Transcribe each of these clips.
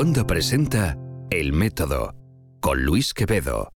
Wanda presenta El Método con Luis Quevedo.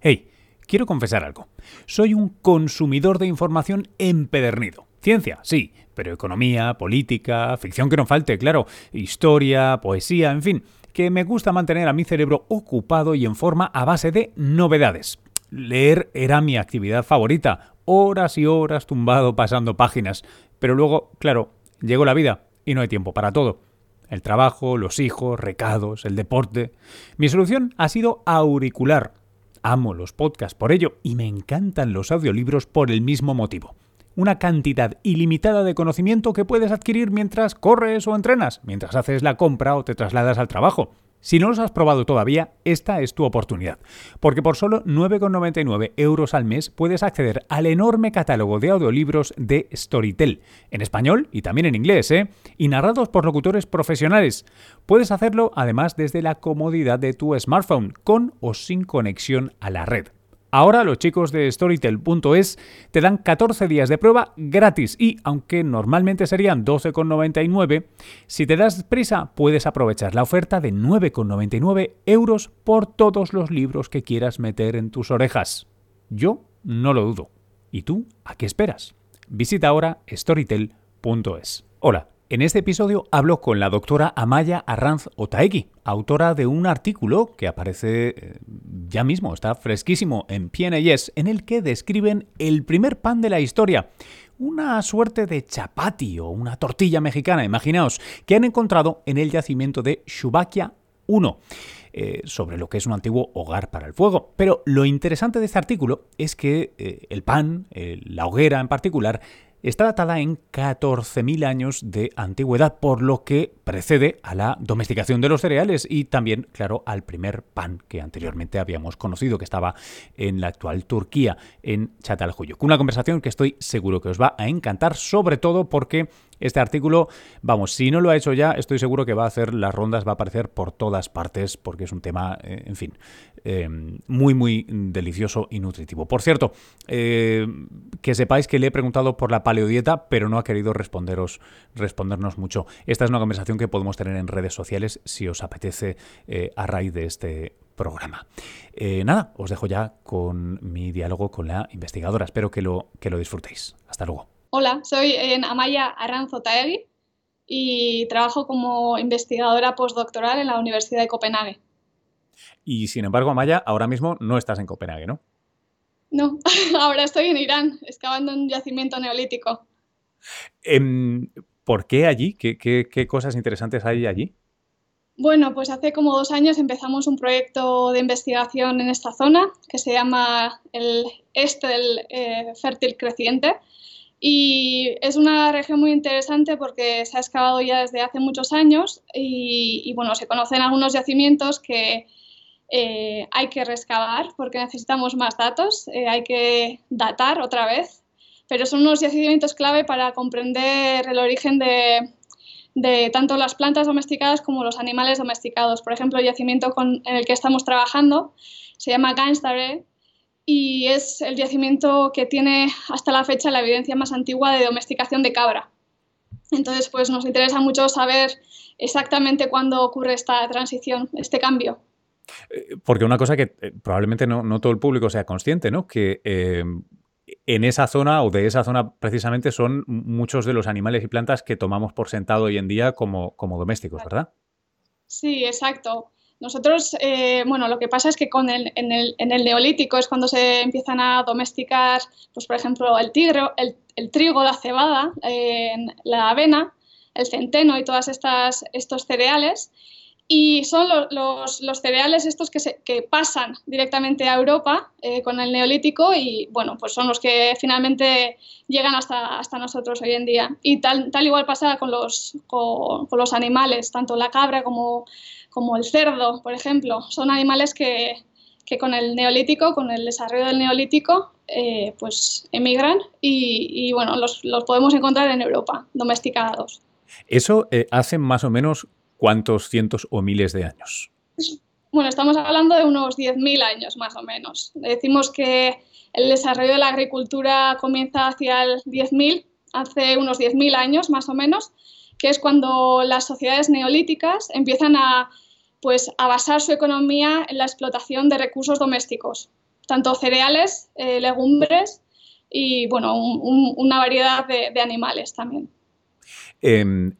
Hey, quiero confesar algo. Soy un consumidor de información empedernido. Ciencia, sí, pero economía, política, ficción que no falte, claro, historia, poesía, en fin, que me gusta mantener a mi cerebro ocupado y en forma a base de novedades. Leer era mi actividad favorita, horas y horas tumbado pasando páginas, pero luego, claro, llegó la vida y no hay tiempo para todo. El trabajo, los hijos, recados, el deporte. Mi solución ha sido auricular. Amo los podcasts por ello y me encantan los audiolibros por el mismo motivo. Una cantidad ilimitada de conocimiento que puedes adquirir mientras corres o entrenas, mientras haces la compra o te trasladas al trabajo. Si no los has probado todavía, esta es tu oportunidad, porque por solo 9,99 euros al mes puedes acceder al enorme catálogo de audiolibros de Storytel, en español y también en inglés, ¿eh? y narrados por locutores profesionales. Puedes hacerlo además desde la comodidad de tu smartphone, con o sin conexión a la red. Ahora los chicos de Storytel.es te dan 14 días de prueba gratis y, aunque normalmente serían 12,99, si te das prisa puedes aprovechar la oferta de 9,99 euros por todos los libros que quieras meter en tus orejas. Yo no lo dudo. ¿Y tú a qué esperas? Visita ahora Storytel.es. Hola. En este episodio hablo con la doctora Amaya Arranz Otaegui, autora de un artículo que aparece eh, ya mismo, está fresquísimo en PNAS, en el que describen el primer pan de la historia. Una suerte de chapati o una tortilla mexicana, imaginaos, que han encontrado en el yacimiento de Shubakia 1. Eh, sobre lo que es un antiguo hogar para el fuego. Pero lo interesante de este artículo es que eh, el pan, la hoguera en particular, está datada en 14.000 años de antigüedad, por lo que precede a la domesticación de los cereales y también, claro, al primer pan que anteriormente habíamos conocido, que estaba en la actual Turquía, en Çatalhöyük. Una conversación que estoy seguro que os va a encantar, sobre todo porque este artículo, vamos, si no lo ha hecho ya, estoy seguro que va a hacer las rondas, va a aparecer por todas partes, porque es un tema, eh, en fin, eh, muy, muy delicioso y nutritivo. Por cierto, eh, que sepáis que le he preguntado por la paleodieta, pero no ha querido responderos, respondernos mucho. Esta es una conversación que podemos tener en redes sociales si os apetece a raíz de este programa. nada, os dejo ya con mi diálogo con la investigadora. Espero que lo, que lo disfrutéis. Hasta luego. Hola, soy en Amaya Arranzo Taegui y trabajo como investigadora postdoctoral en la Universidad de Copenhague. Y sin embargo, Amaya, ahora mismo no estás en Copenhague, ¿no? No, ahora estoy en Irán, excavando un yacimiento neolítico. Em, ¿Por qué allí? ¿Qué, cosas interesantes hay allí? Bueno, pues hace como dos años empezamos un proyecto de investigación en esta zona que se llama el Este del eh, Fértil Creciente y es una región muy interesante porque se ha excavado ya desde hace muchos años y, bueno, se conocen algunos yacimientos que eh, hay que rescavar porque necesitamos más datos, eh, hay que datar otra vez, pero son unos yacimientos clave para comprender el origen de, de tanto las plantas domesticadas como los animales domesticados. Por ejemplo, el yacimiento con, en el que estamos trabajando se llama Gainstare y es el yacimiento que tiene hasta la fecha la evidencia más antigua de domesticación de cabra. Entonces, pues nos interesa mucho saber exactamente cuándo ocurre esta transición, este cambio. Eh, porque una cosa que eh, probablemente no, todo el público sea consciente, ¿no? Que eh, en esa zona o de esa zona precisamente son muchos de los animales y plantas que tomamos por sentado hoy en día como, como domésticos, ¿verdad? Sí, exacto. Nosotros, eh, bueno, lo que pasa es que con el, en, el, en, el, neolítico es cuando se empiezan a domesticar, pues por ejemplo, el, tigre, el, el trigo, la cebada, eh, la avena, el centeno y estas estos cereales. Y son los, los, cereales estos que, se, que, pasan directamente a Europa eh, con el neolítico y, bueno, pues son los que finalmente llegan hasta, hasta nosotros hoy en día. Y tal, tal igual pasa con los, con los animales, tanto la cabra como como el cerdo, por ejemplo. Son animales que, con el neolítico, con el desarrollo del neolítico, eh, pues emigran y, bueno, los, podemos encontrar en Europa, domesticados. ¿Eso eh, hace más o menos cuántos cientos o miles de años? Bueno, estamos hablando de unos 10.000 años más o menos. Decimos que el desarrollo de la agricultura comienza hacia el 10.000, hace unos 10.000 años más o menos, que es cuando las sociedades neolíticas empiezan a pues a basar su economía en la explotación de recursos domésticos, tanto cereales, eh, legumbres y bueno, una variedad de, animales también. En,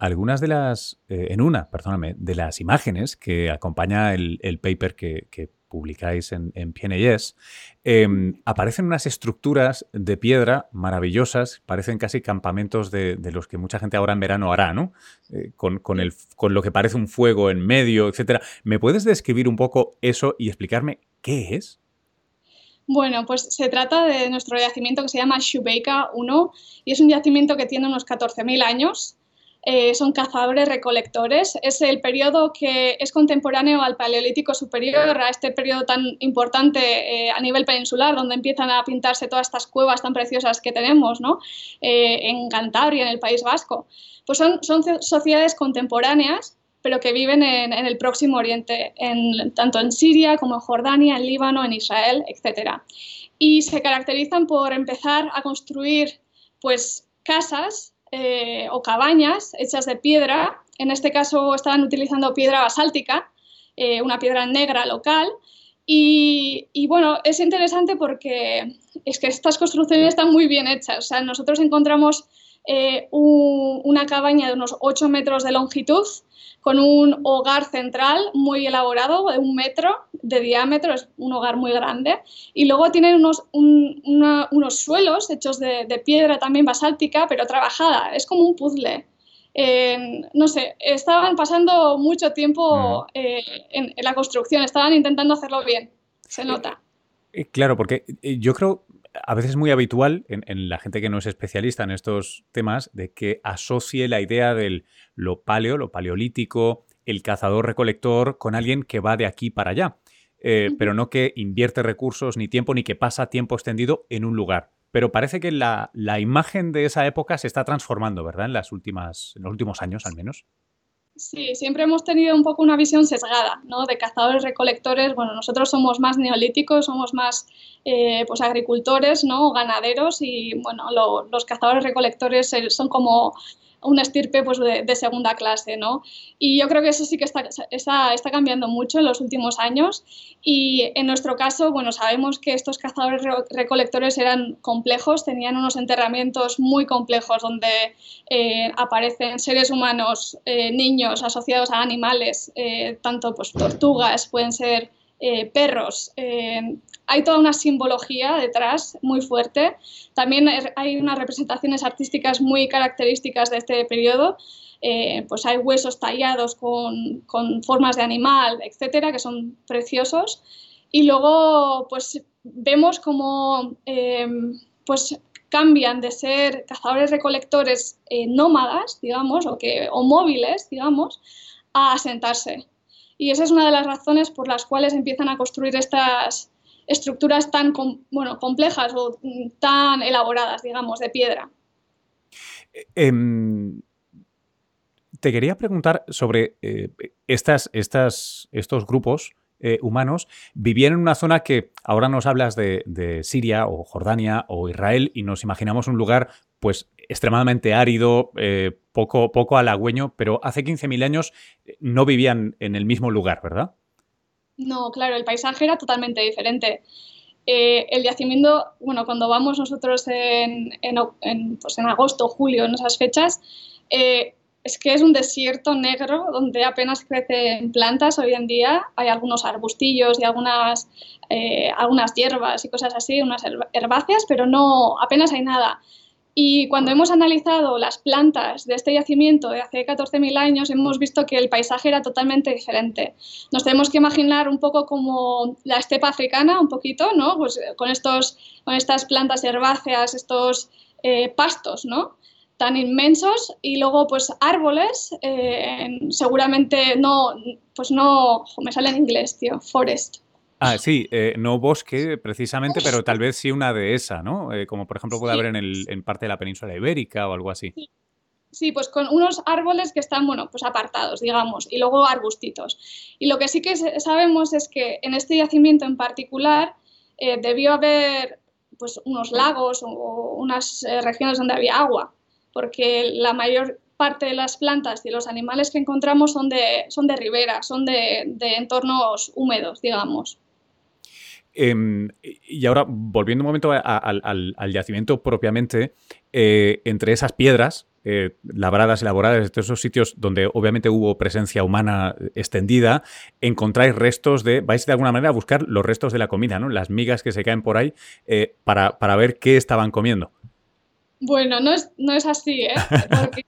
algunas de las, eh, en una, perdóname, de las imágenes que acompaña el, paper que, que publicáis en, en PNAS, em, aparecen unas estructuras de piedra maravillosas, parecen casi campamentos de, los que mucha gente ahora en verano hará, ¿no? Eh, con, el, con, lo que parece un fuego en medio, etcétera. ¿Me puedes describir un poco eso y explicarme qué es? Bueno, pues se trata de nuestro yacimiento que se llama Shubeika 1 y es un yacimiento que tiene unos 14.000 años eh, son cazadores recolectores. Es el periodo que es contemporáneo al Paleolítico Superior, a este periodo tan importante eh, a nivel peninsular, donde empiezan a pintarse todas estas cuevas tan preciosas que tenemos ¿no? Eh, en Cantabria, en el País Vasco. Pues son, son sociedades contemporáneas pero que viven en, el próximo Oriente, en, tanto en Siria como en Jordania, en Líbano, en Israel, etc. Y se caracterizan por empezar a construir pues, casas eh, o cabañas hechas de piedra. En este caso estaban utilizando piedra basáltica, eh, una piedra negra local. Y, bueno, es interesante porque es que estas construcciones están muy bien hechas. O sea, nosotros encontramos eh, una cabaña de unos 8 metros de longitud con un hogar central muy elaborado, de un metro de diámetro, es un hogar muy grande. Y luego tienen unos, unos suelos hechos de, piedra también basáltica, pero trabajada, es como un puzzle. no sé, estaban pasando mucho tiempo eh, en, la construcción, estaban intentando hacerlo bien, se nota. Eh, claro, porque yo creo, a veces es muy habitual en, la gente que no es especialista en estos temas de que asocie la idea del lo paleo, lo paleolítico, el cazador-recolector con alguien que va de aquí para allá, eh, pero no que invierte recursos ni tiempo ni que pasa tiempo extendido en un lugar. Pero parece que la, la imagen de esa época se está transformando, ¿verdad? En, las últimas, en los últimos años al menos. Sí, siempre hemos tenido un poco una visión sesgada, ¿no? De cazadores recolectores. Bueno, nosotros somos más neolíticos, somos más eh, pues agricultores, ¿no? Ganaderos y bueno, los cazadores recolectores son como un estirpe pues, de, segunda clase, ¿no? Y yo creo que eso sí que está, está, está, cambiando mucho en los últimos años y en nuestro caso, bueno, sabemos que estos cazadores recolectores eran complejos, tenían unos enterramientos muy complejos donde eh, aparecen seres humanos, eh, niños asociados a animales, eh, tanto pues tortugas, pueden ser perros, hay toda una simbología detrás muy fuerte. También hay unas representaciones artísticas muy características de este periodo. Eh, pues hay huesos tallados con, formas de animal, etcétera, que son preciosos. Y luego, pues vemos cómo eh, pues cambian de ser cazadores recolectores eh, nómadas, digamos, o, que, o móviles, digamos, a asentarse. Y esa es una de las razones por las cuales empiezan a construir estas, estructuras tan bueno, complejas o tan elaboradas, digamos, de piedra. Em, te quería preguntar sobre eh, estas, estas, estos grupos eh, humanos vivían en una zona que ahora nos hablas de, Siria o Jordania o Israel y nos imaginamos un lugar pues extremadamente árido, eh, poco, poco halagüeño, pero hace 15.000 años no vivían en el mismo lugar, ¿verdad? No, claro, el paisaje era totalmente diferente. Eh, el yacimiento, bueno, cuando vamos nosotros en, pues en agosto, julio, en esas fechas, eh, es que es un desierto negro donde apenas crecen plantas hoy en día. Hay algunos arbustillos y algunas, eh, algunas hierbas y cosas así, unas herbáceas, pero no, apenas hay nada. Y cuando hemos analizado las plantas de este yacimiento de hace 14.000 años, hemos visto que el paisaje era totalmente diferente. Nos tenemos que imaginar un poco como la estepa africana, un poquito, ¿no? Pues eh, con, estos, con estas plantas herbáceas, estos eh, pastos, ¿no? tan inmensos y luego pues árboles, eh, seguramente no, pues no, me sale en inglés, tío, forest, Ah, sí, eh, no bosque precisamente, pero tal vez sí una dehesa, ¿no? Eh, como por ejemplo puede haber en, el, en parte de la península ibérica o algo así. Sí. pues con unos árboles que están, bueno, pues apartados, digamos, y luego arbustitos. Y lo que sí que sabemos es que en este yacimiento en particular eh, debió haber pues unos lagos o unas regiones donde había agua, porque la mayor parte de las plantas y los animales que encontramos son de, son de ribera, son de, entornos húmedos, digamos. Em, y ahora, volviendo un momento al, yacimiento propiamente, eh, entre esas piedras eh, labradas, elaboradas, de esos sitios donde obviamente hubo presencia humana extendida, encontráis restos de, vais de alguna manera a buscar los restos de la comida, ¿no? Las migas que se caen por ahí eh, para, para ver qué estaban comiendo. Bueno, no es, no es así, ¿eh? Porque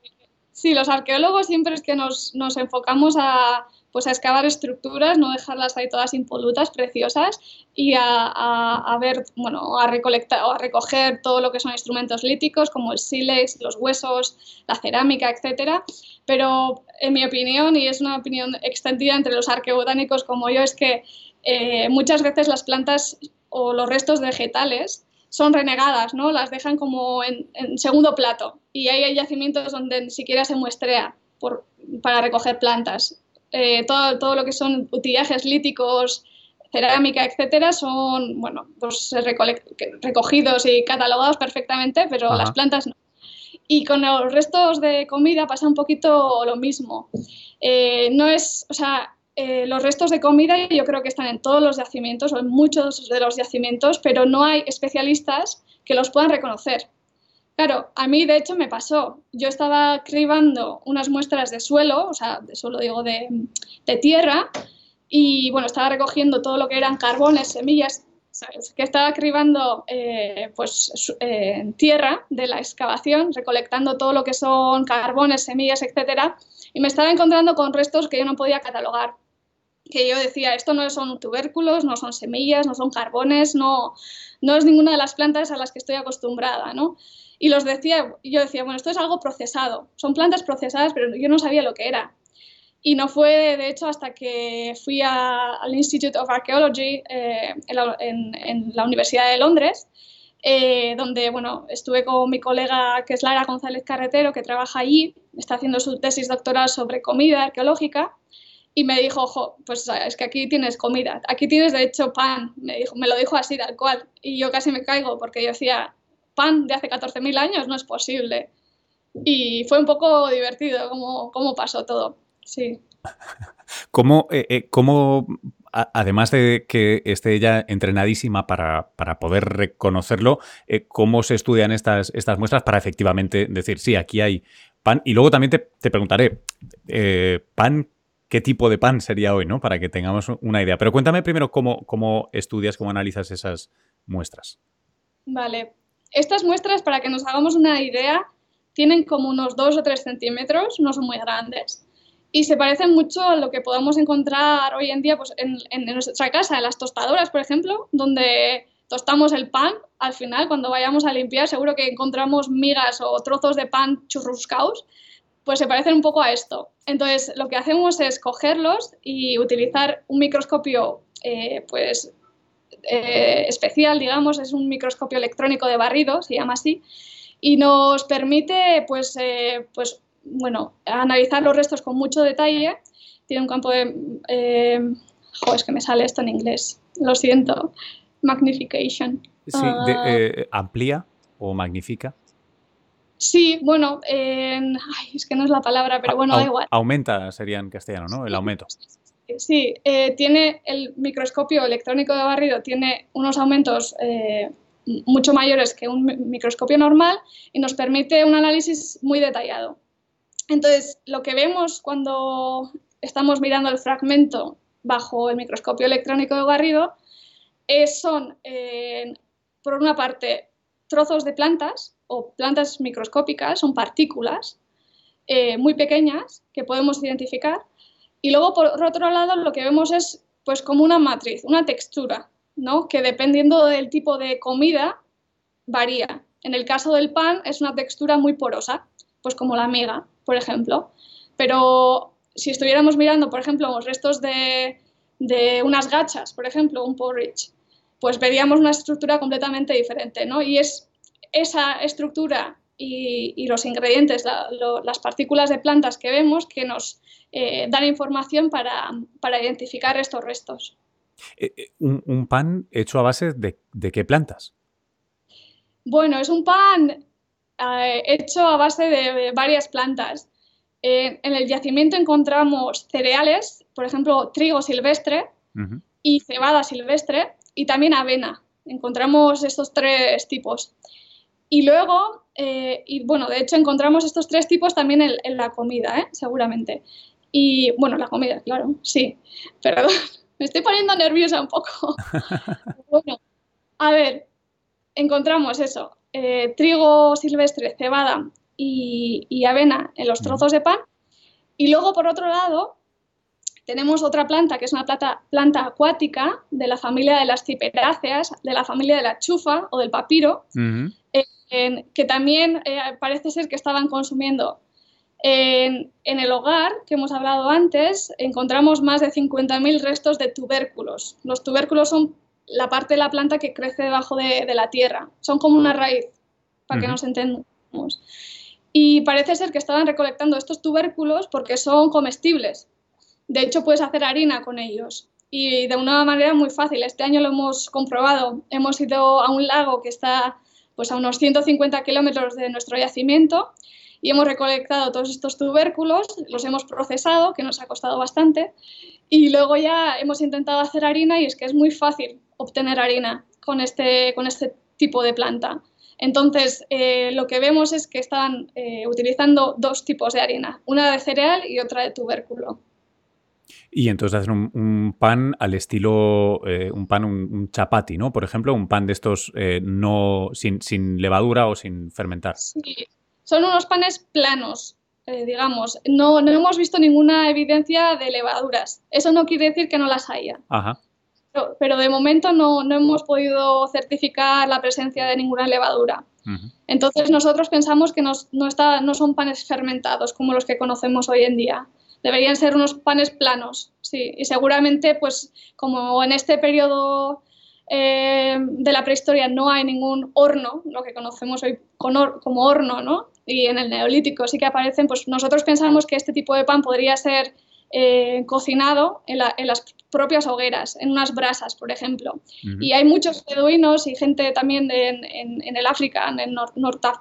sí, los arqueólogos siempre es que nos, nos enfocamos a, pues a excavar estructuras, no dejarlas ahí todas impolutas, preciosas, y a, a, ver, bueno, a recolectar o a recoger todo lo que son instrumentos líticos, como el sílex, los huesos, la cerámica, etcétera. Pero en mi opinión, y es una opinión extendida entre los arqueobotánicos como yo, es que eh, muchas veces las plantas o los restos vegetales son renegadas, ¿no? Las dejan como en, segundo plato y hay yacimientos donde ni siquiera se muestrea por, para recoger plantas. Eh, todo, todo lo que son utillajes líticos, cerámica, etcétera, son, bueno, pues recogidos y catalogados perfectamente, pero las plantas no. Y con los restos de comida pasa un poquito lo mismo. Eh, no es, o sea, eh, los restos de comida yo creo que están en todos los yacimientos o en muchos de los yacimientos, pero no hay especialistas que los puedan reconocer. Claro, a mí de hecho me pasó. Yo estaba cribando unas muestras de suelo, o sea, de suelo digo de, tierra, y bueno, estaba recogiendo todo lo que eran carbones, semillas, que estaba cribando eh, pues eh, tierra de la excavación, recolectando todo lo que son carbones, semillas, etcétera, y me estaba encontrando con restos que yo no podía catalogar que yo decía, esto no son tubérculos, no son semillas, no son carbones, no, no es ninguna de las plantas a las que estoy acostumbrada, ¿no? Y los decía, yo decía, bueno, esto es algo procesado, son plantas procesadas, pero yo no sabía lo que era. Y no fue, de hecho, hasta que fui al Institute of Archaeology eh, en, la, Universidad de Londres, eh, donde, bueno, estuve con mi colega, que es Lara González Carretero, que trabaja allí, está haciendo su tesis doctoral sobre comida arqueológica, y me dijo, ojo, pues es que aquí tienes comida, aquí tienes de hecho pan, me, dijo, me lo dijo así tal cual, y yo casi me caigo porque yo decía, pan de hace 14.000 años no es posible. Y fue un poco divertido cómo, cómo pasó todo, sí. ¿Cómo, eh, eh, cómo además de que esté ella entrenadísima para, para poder reconocerlo, eh, ¿cómo se estudian estas, estas muestras para efectivamente decir, sí, aquí hay pan? Y luego también te, te preguntaré, ¿pan qué tipo de pan sería hoy, ¿no? Para que tengamos una idea. Pero cuéntame primero cómo, cómo estudias, cómo analizas esas muestras. Vale. Estas muestras, para que nos hagamos una idea, tienen como unos 2 o 3 centímetros, no son muy grandes. Y se parecen mucho a lo que podamos encontrar hoy en día pues, en, en nuestra casa, en las tostadoras, por ejemplo, donde tostamos el pan. Al final, cuando vayamos a limpiar, seguro que encontramos migas o trozos de pan churruscaos pues se parecen un poco a esto. Entonces, lo que hacemos es cogerlos y utilizar un microscopio eh, pues, eh, especial, digamos, es un microscopio electrónico de barrido, se llama así, y nos permite, pues, eh, pues bueno, analizar los restos con mucho detalle. Tiene un campo de... Joder, es que me sale esto en inglés, lo siento. Magnification. Sí, ah. amplía o magnifica. Sí, bueno, es que no es la palabra, pero bueno, da igual. Aumenta sería en castellano, ¿no? El aumento. Sí, eh, tiene el microscopio electrónico de barrido, tiene unos aumentos eh, mucho mayores que un microscopio normal y nos permite un análisis muy detallado. Entonces, lo que vemos cuando estamos mirando el fragmento bajo el microscopio electrónico de barrido son, eh, por una parte, trozos de plantas o plantas microscópicas, son partículas eh, muy pequeñas que podemos identificar. Y luego, por otro lado, lo que vemos es pues como una matriz, una textura, ¿no? que dependiendo del tipo de comida varía. En el caso del pan es una textura muy porosa, pues como la miga, por ejemplo. Pero si estuviéramos mirando, por ejemplo, los restos de, de unas gachas, por ejemplo, un porridge, pues veríamos una estructura completamente diferente, ¿no? Y es esa estructura y, los ingredientes, las partículas de plantas que vemos que nos eh, dan información para, identificar estos restos. Eh, eh, ¿Un, pan hecho a base de, qué plantas? Bueno, es un pan hecho a base de varias plantas. en el yacimiento encontramos cereales, por ejemplo, trigo silvestre y cebada silvestre y también avena. Encontramos estos tres tipos. Y luego, eh, y bueno, de hecho encontramos estos tres tipos también en, la comida, ¿eh? seguramente. Y bueno, la comida, claro, sí. Perdón, me estoy poniendo nerviosa un poco. bueno, a ver, encontramos eso, eh, trigo silvestre, cebada y, avena en los trozos de pan. Y luego, por otro lado, tenemos otra planta que es una planta, planta acuática de la familia de las ciperáceas, de la familia de la chufa o del papiro, que también eh, parece ser que estaban consumiendo. En, el hogar, que hemos hablado antes, encontramos más de 50.000 restos de tubérculos. Los tubérculos son la parte de la planta que crece debajo de, la tierra. Son como una raíz, para que nos entendamos. Y parece ser que estaban recolectando estos tubérculos porque son comestibles. De hecho, puedes hacer harina con ellos y de una manera muy fácil. Este año lo hemos comprobado. Hemos ido a un lago que está pues a unos 150 kilómetros de nuestro yacimiento y hemos recolectado todos estos tubérculos, los hemos procesado, que nos ha costado bastante, y luego ya hemos intentado hacer harina y es que es muy fácil obtener harina con este, con este tipo de planta. Entonces, eh, lo que vemos es que están eh, utilizando dos tipos de harina, una de cereal y otra de tubérculo. Y entonces hacen un, pan al estilo, eh, un pan, un, chapati, ¿no? Por ejemplo, un pan de estos eh, no sin, levadura o sin fermentar. Sí, son unos panes planos, eh, digamos. No, no hemos visto ninguna evidencia de levaduras. Eso no quiere decir que no las haya. Ajá. Pero, de momento no, hemos podido certificar la presencia de ninguna levadura. Entonces nosotros pensamos que no, está, no son panes fermentados como los que conocemos hoy en día deberían ser unos panes planos, sí, y seguramente pues como en este periodo eh, de la prehistoria no hay ningún horno, lo que conocemos hoy como horno, ¿no? Y en el neolítico sí que aparecen, pues nosotros pensamos que este tipo de pan podría ser eh, cocinado en, las propias hogueras, en unas brasas, por ejemplo. Y hay muchos beduinos y gente también en, el África, en, el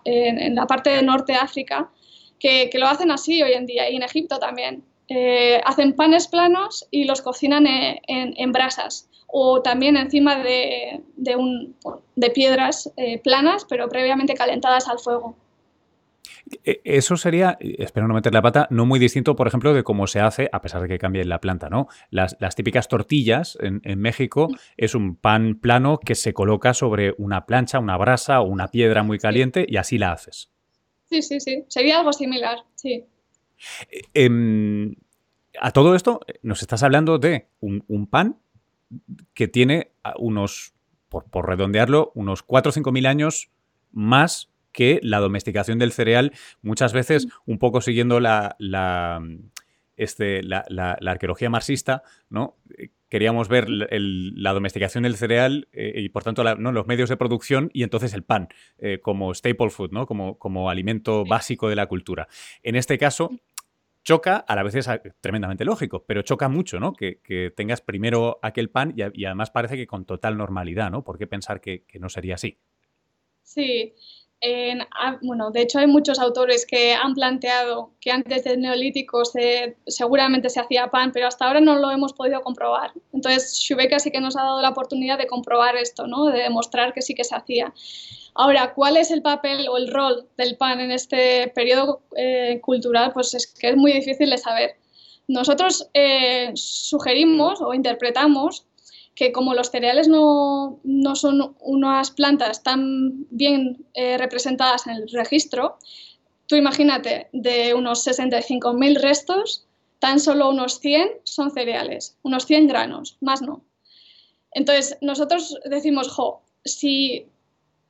en, la parte de Norte de África, que, que, lo hacen así hoy en día, y en Egipto también. Eh, hacen panes planos y los cocinan en, brasas o también encima de, piedras eh, planas, pero previamente calentadas al fuego. E, eso sería, espero no meter la pata, no muy distinto, por ejemplo, de cómo se hace, a pesar de que cambie la planta, ¿no? Las, típicas tortillas en, México es un pan plano que se coloca sobre una plancha, una brasa o una piedra muy caliente y así la haces. Sí, sí, sí. Sería algo similar, sí. Em, a todo esto, nos estás hablando de un, pan que tiene unos, por, redondearlo, unos 4 o 5 mil años más que la domesticación del cereal, muchas veces un poco siguiendo la, este, la, arqueología marxista, ¿no? Queríamos ver la domesticación del cereal eh, y, por tanto, ¿no? los medios de producción y entonces el pan eh, como staple food, ¿no? Como, como alimento básico de la cultura. En este caso, choca, a la vez es tremendamente lógico, pero choca mucho, ¿no? Que, tengas primero aquel pan y, además parece que con total normalidad, ¿no? ¿Por qué pensar que, no sería así? Sí. Ah, bueno, de hecho hay muchos autores que han planteado que antes del neolítico se, seguramente se hacía pan, pero hasta ahora no lo hemos podido comprobar. Entonces, Shubeka sí que nos ha dado la oportunidad de comprobar esto, ¿no? De demostrar que sí que se hacía. Ahora, ¿cuál es el papel o el rol del pan en este periodo eh, cultural? Pues es que es muy difícil de saber. Nosotros eh, sugerimos o interpretamos que como los cereales no, son unas plantas tan bien eh, representadas en el registro, tú imagínate, de unos 65.000 restos, tan solo unos 100 son cereales, unos 100 granos, más no. Entonces, nosotros decimos, jo, si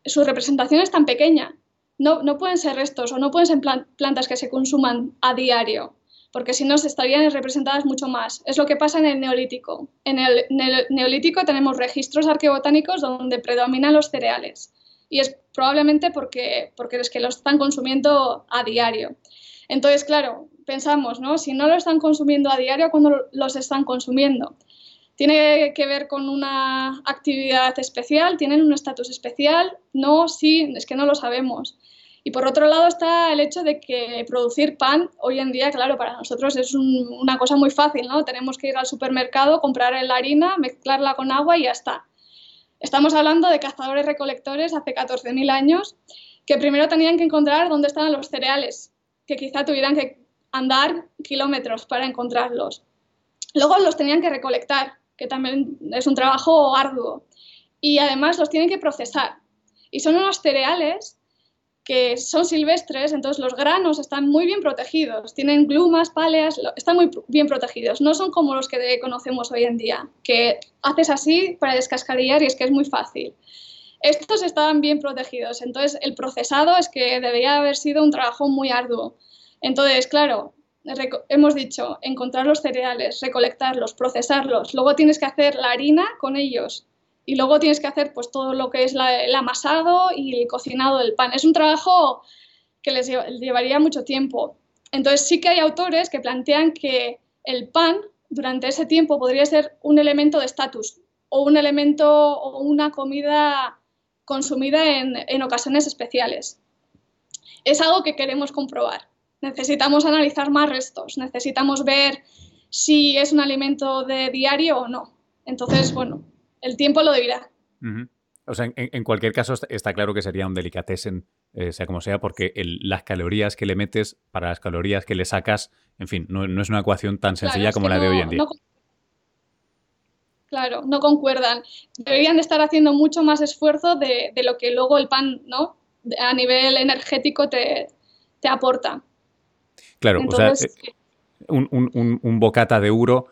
su representación es tan pequeña. No, no pueden ser restos o no pueden ser plantas que se consuman a diario, porque si no estarían representadas mucho más. Es lo que pasa en el neolítico. En el, neolítico tenemos registros arqueobotánicos donde predominan los cereales y es probablemente porque, porque es que los están consumiendo a diario. Entonces, claro, pensamos, ¿no? Si no lo están consumiendo a diario, ¿cuándo los están consumiendo? ¿Tiene que ver con una actividad especial? ¿Tienen un estatus especial? No, sí, es que no lo sabemos. Y por otro lado está el hecho de que producir pan hoy en día, claro, para nosotros es una cosa muy fácil, ¿no? Tenemos que ir al supermercado, comprar la harina, mezclarla con agua y ya está. Estamos hablando de cazadores recolectores hace 14.000 años que primero tenían que encontrar dónde estaban los cereales, que quizá tuvieran que andar kilómetros para encontrarlos. Luego los tenían que recolectar, que también es un trabajo arduo. Y además los tienen que procesar. Y son unos cereales que son silvestres, entonces los granos están muy bien protegidos, tienen glumas, páleas, están muy bien protegidos. No son como los que conocemos hoy en día, que haces así para descascarillar y es que es muy fácil. Estos estaban bien protegidos, entonces el procesado es que debería haber sido un trabajo muy arduo. Entonces, claro, hemos dicho encontrar los cereales, recolectarlos, procesarlos, luego tienes que hacer la harina con ellos y luego tienes que hacer pues todo lo que es el amasado y el cocinado del pan. Es un trabajo que les llevaría mucho tiempo. Entonces sí que hay autores que plantean que el pan durante ese tiempo podría ser un elemento de estatus o un elemento o una comida consumida en ocasiones especiales. Es algo que queremos comprobar necesitamos analizar más restos, necesitamos ver si es un alimento de diario o no. Entonces, bueno, el tiempo lo dirá. O sea, en, cualquier caso está claro que sería un delicatessen, eh, sea como sea, porque las calorías que le metes para las calorías que le sacas, en fin, no, es una ecuación tan sencilla como la de hoy en día. claro, no concuerdan. Deberían estar haciendo mucho más esfuerzo de, lo que luego el pan, ¿no? A nivel energético te, te aporta. Claro, o sea, eh, un, bocata de euro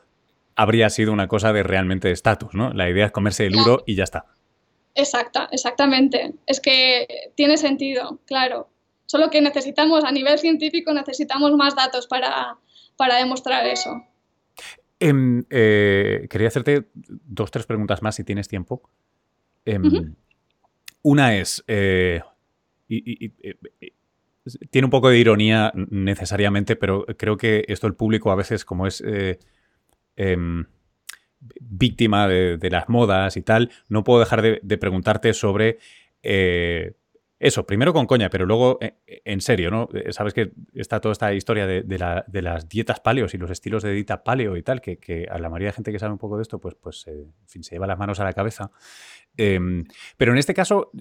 habría sido una cosa de realmente de estatus, ¿no? La idea es comerse el euro y ya está. Exacta, exactamente. Es que tiene sentido, claro. Solo que necesitamos, a nivel científico, necesitamos más datos para, demostrar eso. Em, eh, quería hacerte dos, tres preguntas más si tienes tiempo. Em, una es, eh, tiene un poco de ironía necesariamente, pero creo que esto el público a veces, como es eh, em, víctima de, las modas y tal, no puedo dejar de, preguntarte sobre eh, eso, primero con coña, pero luego eh, en serio, ¿no? Sabes que está toda esta historia de, las dietas paleos y los estilos de dieta paleo y tal, que, a la mayoría de gente que sabe un poco de esto, pues, pues en fin, se lleva las manos a la cabeza. Em, pero en este caso,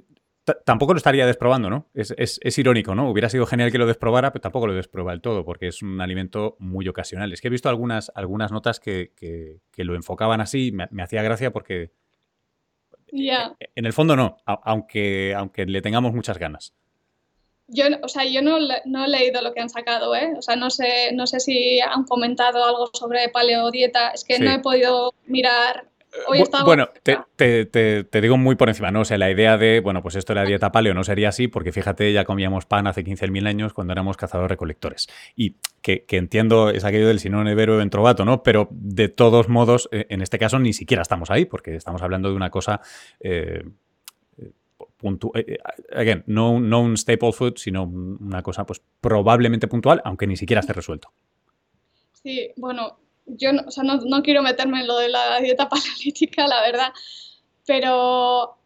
tampoco lo estaría desprobando, ¿no? Es, irónico, ¿no? Hubiera sido genial que lo desprobara, pero tampoco lo desprobaba del todo, porque es un alimento muy ocasional. Es que he visto algunas, algunas notas que, lo enfocaban así, me, me hacía gracia porque... En el fondo no, aunque, aunque le tengamos muchas ganas. Yo, o sea, yo no, no, he leído lo que han sacado, ¿eh? O sea, no sé, no sé si han comentado algo sobre paleodieta. Es que no he podido mirar bueno, te, digo muy por encima, ¿no? O sea, la idea de, bueno, pues esto de la dieta paleo no sería así, porque fíjate, ya comíamos pan hace 15.000 años cuando éramos cazadores recolectores. Y que, entiendo es aquello del no nevero en trovato, ¿no? Pero de todos modos, eh, en este caso ni siquiera estamos ahí, porque estamos hablando de una cosa. Eh, eh, again, no, no un staple food, sino una cosa pues probablemente puntual, aunque ni siquiera esté resuelto. Sí, bueno, yo no, o sea, no, quiero meterme en lo de la dieta paleolítica, la verdad, pero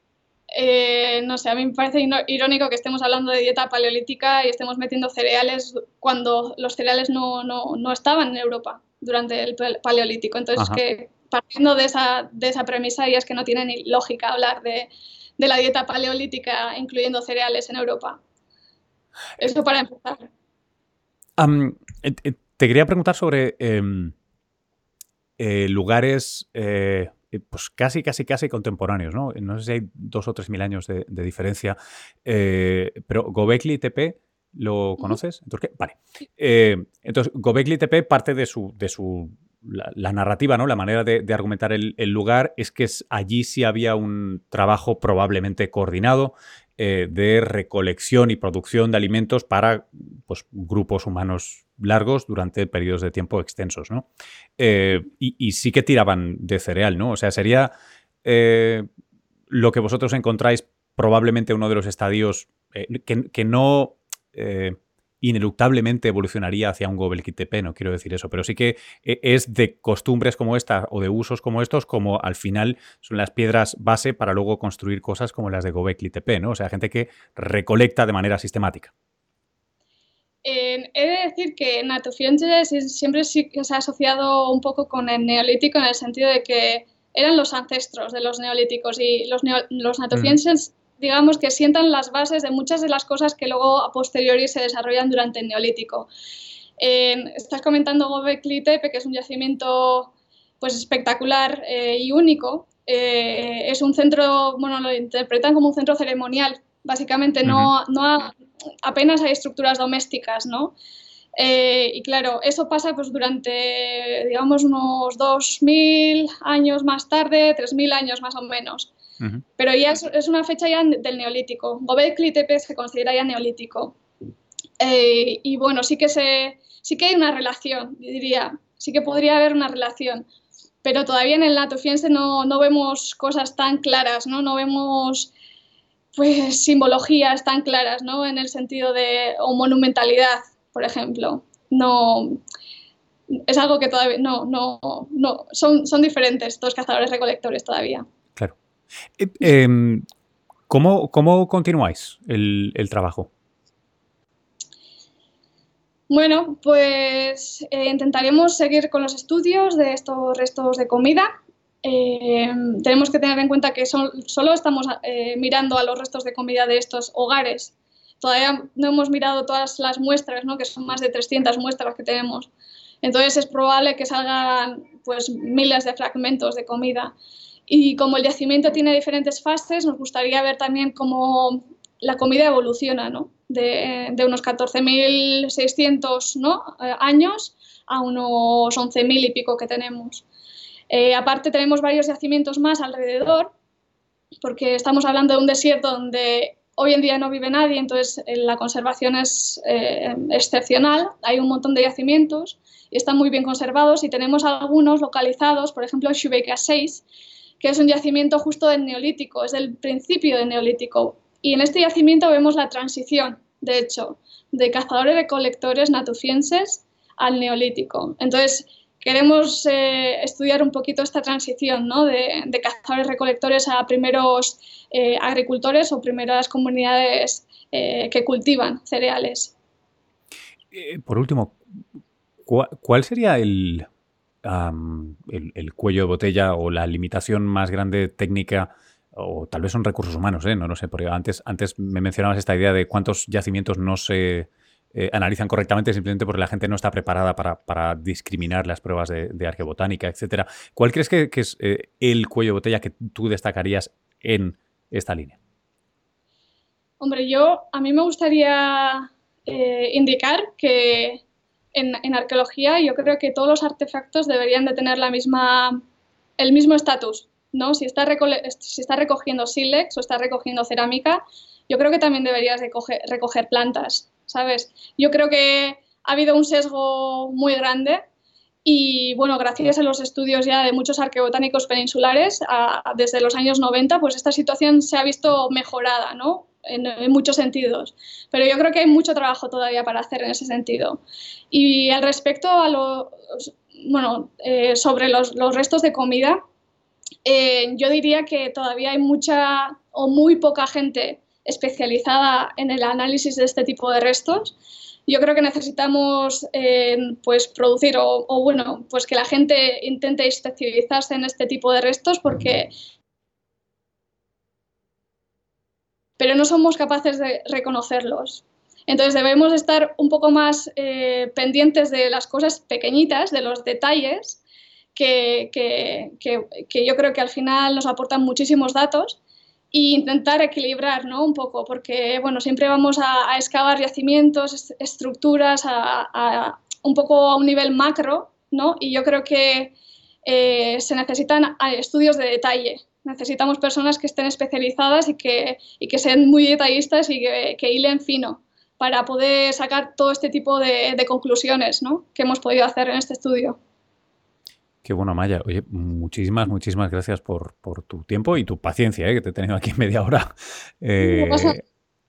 eh, no sé, a mí me parece irónico que estemos hablando de dieta paleolítica y estemos metiendo cereales cuando los cereales no, estaban en Europa durante el paleolítico. Entonces, que partiendo de esa, de esa premisa ya es que no tiene ni lógica hablar de, la dieta paleolítica incluyendo cereales en Europa. Eso para empezar. Eh, eh, te quería preguntar sobre em, eh, lugares eh, eh, pues casi, casi, casi contemporáneos, ¿no? No sé si hay dos o tres mil años de, diferencia, pero Gobekli Tepe, ¿lo conoces? Entonces, vale. entonces, Gobekli Tepe parte de su, de su la, narrativa, ¿no? La manera de, argumentar el, lugar es que allí sí había un trabajo probablemente coordinado de recolección y producción de alimentos para pues, grupos humanos largos durante periodos de tiempo extensos, ¿no? Eh, y, sí que tiraban de cereal, ¿no? O sea, sería eh, lo que vosotros encontráis probablemente uno de los estadios eh, que, no ineluctablemente evolucionaría hacia un Gobel Tepe, no quiero decir eso, pero sí que es de costumbres como esta o de usos como estos, como al final son las piedras base para luego construir cosas como las de Gobekli Tepe, ¿no? O sea, gente que recolecta de manera sistemática. he de decir que Natufienes siempre se ha asociado un poco con el neolítico en el sentido de que eran los ancestros de los neolíticos y los, los natufienses, digamos que sientan las bases de muchas de las cosas que luego a posteriori se desarrollan durante el neolítico. estás comentando Gobekli Tepe, que es un yacimiento pues espectacular eh, y único. Eh, es un centro, bueno, lo interpretan como un centro ceremonial. Básicamente no, no apenas hay estructuras domésticas, ¿no? Eh, y claro, eso pasa pues durante, digamos, unos 2.000 años más tarde, 3.000 años más o menos. Pero ya es, una fecha ya del neolítico. Gobekli Tepe se considera ya neolítico. Eh, y bueno, sí que, sí que hay una relación, diría, sí que podría haber una relación. Pero todavía en el Latofiense no, no vemos cosas tan claras, ¿no? No vemos pues simbologías tan claras, ¿no? En el sentido de o monumentalidad por ejemplo. No, es algo que todavía no, no, no, son, son diferentes los cazadores recolectores todavía. Eh, em, ¿cómo, continuáis el, trabajo? Bueno, pues eh, intentaremos seguir con los estudios de estos restos de comida. Em, tenemos que tener en cuenta que solo estamos eh, mirando a los restos de comida de estos hogares todavía no hemos mirado todas las muestras, ¿no? que son más de 300 muestras que tenemos. Entonces es probable que salgan pues, miles de fragmentos de comida. Y como el yacimiento tiene diferentes fases, nos gustaría ver también cómo la comida evoluciona, ¿no? de, de unos 14.600 ¿no? Eh, años a unos 11.000 y pico que tenemos. Eh, aparte tenemos varios yacimientos más alrededor, porque estamos hablando de un desierto donde Hoy en día no vive nadie, entonces eh, la conservación es eh, excepcional. Hay un montón de yacimientos y están muy bien conservados y tenemos algunos localizados, por ejemplo, Shubeika 6, que es un yacimiento justo del Neolítico, es del principio del Neolítico. Y en este yacimiento vemos la transición, de hecho, de cazadores recolectores natufienses al Neolítico. Entonces, queremos eh, estudiar un poquito esta transición ¿no? de, de cazadores recolectores a primeros eh, agricultores o primeras comunidades eh, que cultivan cereales. por último, ¿cuál, sería el, el, cuello de botella o la limitación más grande técnica? O tal vez son recursos humanos, no lo sé, porque antes, antes me mencionabas esta idea de cuántos yacimientos no se eh, analizan correctamente simplemente porque la gente no está preparada para, discriminar las pruebas de, arqueobotánica, etcétera. ¿Cuál crees que, es eh, el cuello de botella que tú destacarías en esta línea? Hombre, yo a mí me gustaría eh, indicar que en, arqueología yo creo que todos los artefactos deberían de tener la misma, el mismo estatus, ¿no? Si está, si está recogiendo sílex o está recogiendo cerámica, yo creo que también deberías de recoger plantas. ¿sabes? Yo creo que ha habido un sesgo muy grande y bueno, gracias a los estudios ya de muchos arqueobotánicos peninsulares, desde los años 90, pues esta situación se ha visto mejorada, ¿no? En, muchos sentidos. Pero yo creo que hay mucho trabajo todavía para hacer en ese sentido. Y al respecto a los, bueno, eh, sobre los, los, restos de comida, eh, yo diría que todavía hay mucha o muy poca gente especializada en el análisis de este tipo de restos. Yo creo que necesitamos eh, pues producir o, bueno, pues que la gente intente especializarse en este tipo de restos porque pero no somos capaces de reconocerlos. Entonces debemos estar un poco más eh, pendientes de las cosas pequeñitas, de los detalles, que, que, yo creo que al final nos aportan muchísimos datos e intentar equilibrar ¿no? un poco, porque bueno, siempre vamos a, excavar yacimientos, estructuras, a, un poco a un nivel macro, ¿no? y yo creo que eh, se necesitan estudios de detalle. Necesitamos personas que estén especializadas y que, y que sean muy detallistas y que, que, hilen fino para poder sacar todo este tipo de, de conclusiones ¿no? que hemos podido hacer en este estudio. Qué bueno, Maya. Oye, muchísimas, muchísimas gracias por, tu tiempo y tu paciencia, ¿eh? que te he tenido aquí media hora eh,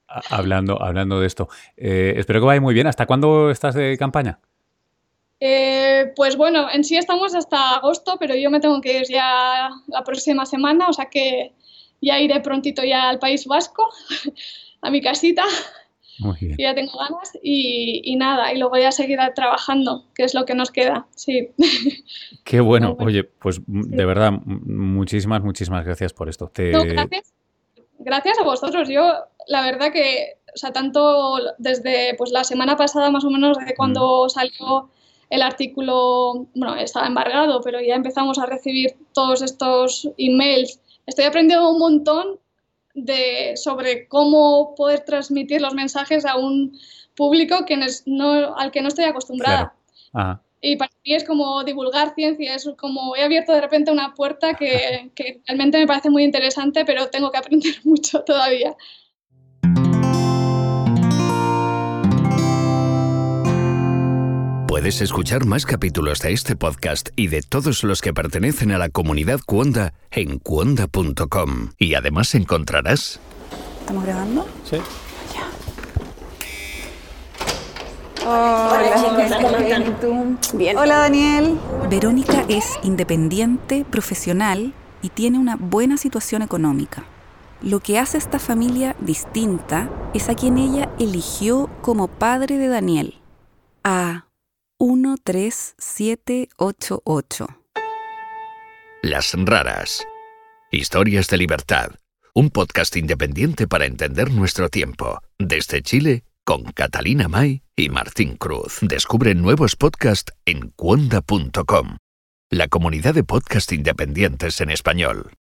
hablando, hablando de esto. Eh, espero que vaya muy bien. ¿Hasta cuándo estás de campaña? Pues bueno, en sí estamos hasta agosto, pero yo me tengo que ir ya la próxima semana, o sea que ya iré prontito ya al País Vasco, a mi casita. y ya tengo ganas y, nada, y luego voy a seguir trabajando, que es lo que nos queda, sí. Qué bueno, oye, pues de verdad, muchísimas, muchísimas gracias por esto. gracias, gracias a vosotros, yo la verdad que, o sea, tanto desde pues la semana pasada más o menos, de cuando mm. salió el artículo, bueno, estaba embargado, pero ya empezamos a recibir todos estos emails. Estoy aprendiendo un montón de, sobre cómo poder transmitir los mensajes a un público que no, al que no estoy acostumbrada. Y para mí es como divulgar ciencia, es como he abierto de repente una puerta que, que realmente me parece muy interesante, pero tengo que aprender mucho todavía. Puedes escuchar más capítulos de este podcast y de todos los que pertenecen a la comunidad Cuonda en cuonda.com. Y además encontrarás... ¿Estamos grabando? Sí. Hola, Bien. Hola, Daniel. Verónica es independiente, profesional y tiene una buena situación económica. Lo que hace esta familia distinta es a quien ella eligió como padre de Daniel, a 13788. Las raras. Historias de libertad. Un podcast independiente para entender nuestro tiempo. Desde Chile, con Catalina May y Martín Cruz. Descubre nuevos podcasts en cuonda.com, la comunidad de podcast independientes en español.